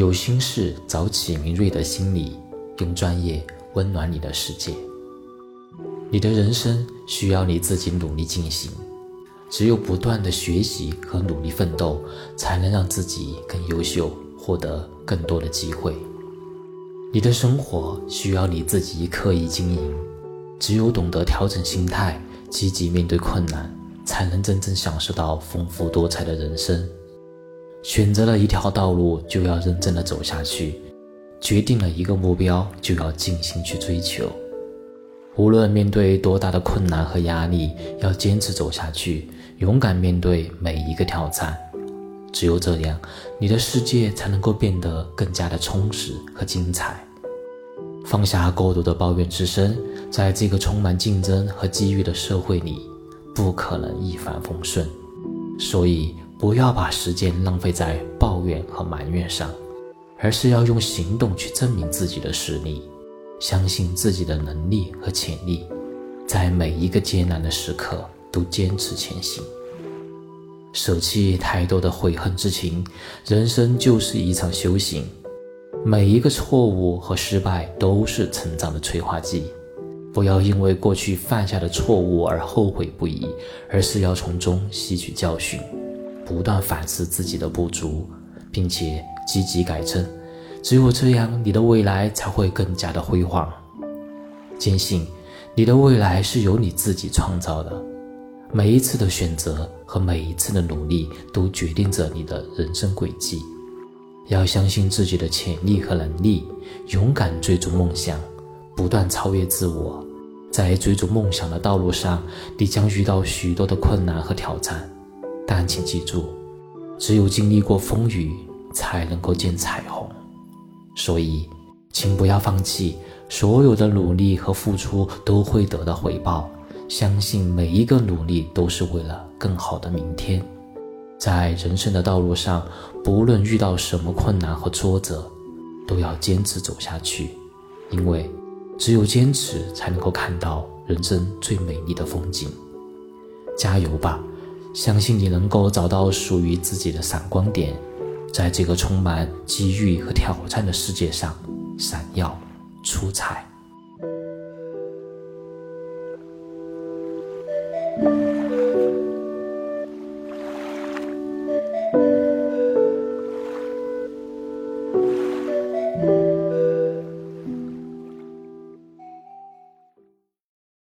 有心事找启明锐的心理，用专业温暖你的世界。你的人生需要你自己努力进行，只有不断的学习和努力奋斗，才能让自己更优秀，获得更多的机会。你的生活需要你自己刻意经营，只有懂得调整心态，积极面对困难，才能真正享受到丰富多彩的人生。选择了一条道路，就要认真的走下去；决定了一个目标，就要尽心去追求。无论面对多大的困难和压力，要坚持走下去，勇敢面对每一个挑战。只有这样，你的世界才能够变得更加的充实和精彩。放下过度的抱怨之声，在这个充满竞争和机遇的社会里，不可能一帆风顺。所以。不要把时间浪费在抱怨和埋怨上，而是要用行动去证明自己的实力，相信自己的能力和潜力，在每一个艰难的时刻都坚持前行，舍弃太多的悔恨之情。人生就是一场修行，每一个错误和失败都是成长的催化剂。不要因为过去犯下的错误而后悔不已，而是要从中吸取教训。不断反思自己的不足，并且积极改正，只有这样，你的未来才会更加的辉煌。坚信你的未来是由你自己创造的，每一次的选择和每一次的努力都决定着你的人生轨迹。要相信自己的潜力和能力，勇敢追逐梦想，不断超越自我。在追逐梦想的道路上，你将遇到许多的困难和挑战。但请记住，只有经历过风雨，才能够见彩虹。所以，请不要放弃，所有的努力和付出都会得到回报。相信每一个努力都是为了更好的明天。在人生的道路上，不论遇到什么困难和挫折，都要坚持走下去，因为只有坚持，才能够看到人生最美丽的风景。加油吧！相信你能够找到属于自己的闪光点，在这个充满机遇和挑战的世界上闪耀出彩。